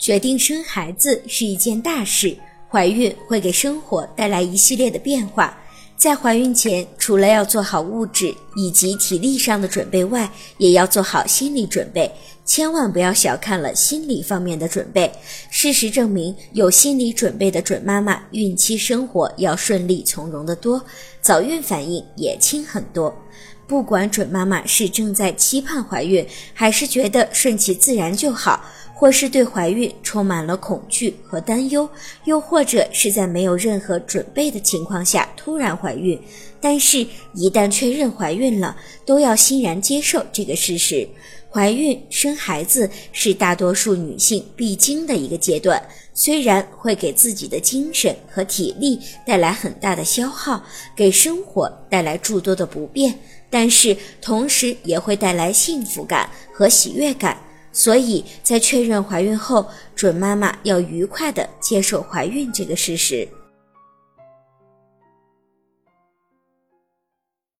决定生孩子是一件大事，怀孕会给生活带来一系列的变化。在怀孕前，除了要做好物质以及体力上的准备外，也要做好心理准备。千万不要小看了心理方面的准备。事实证明，有心理准备的准妈妈，孕期生活要顺利从容得多，早孕反应也轻很多。不管准妈妈是正在期盼怀孕，还是觉得顺其自然就好。或是对怀孕充满了恐惧和担忧，又或者是在没有任何准备的情况下突然怀孕，但是，一旦确认怀孕了，都要欣然接受这个事实。怀孕生孩子是大多数女性必经的一个阶段，虽然会给自己的精神和体力带来很大的消耗，给生活带来诸多的不便，但是同时也会带来幸福感和喜悦感。所以在确认怀孕后，准妈妈要愉快地接受怀孕这个事实。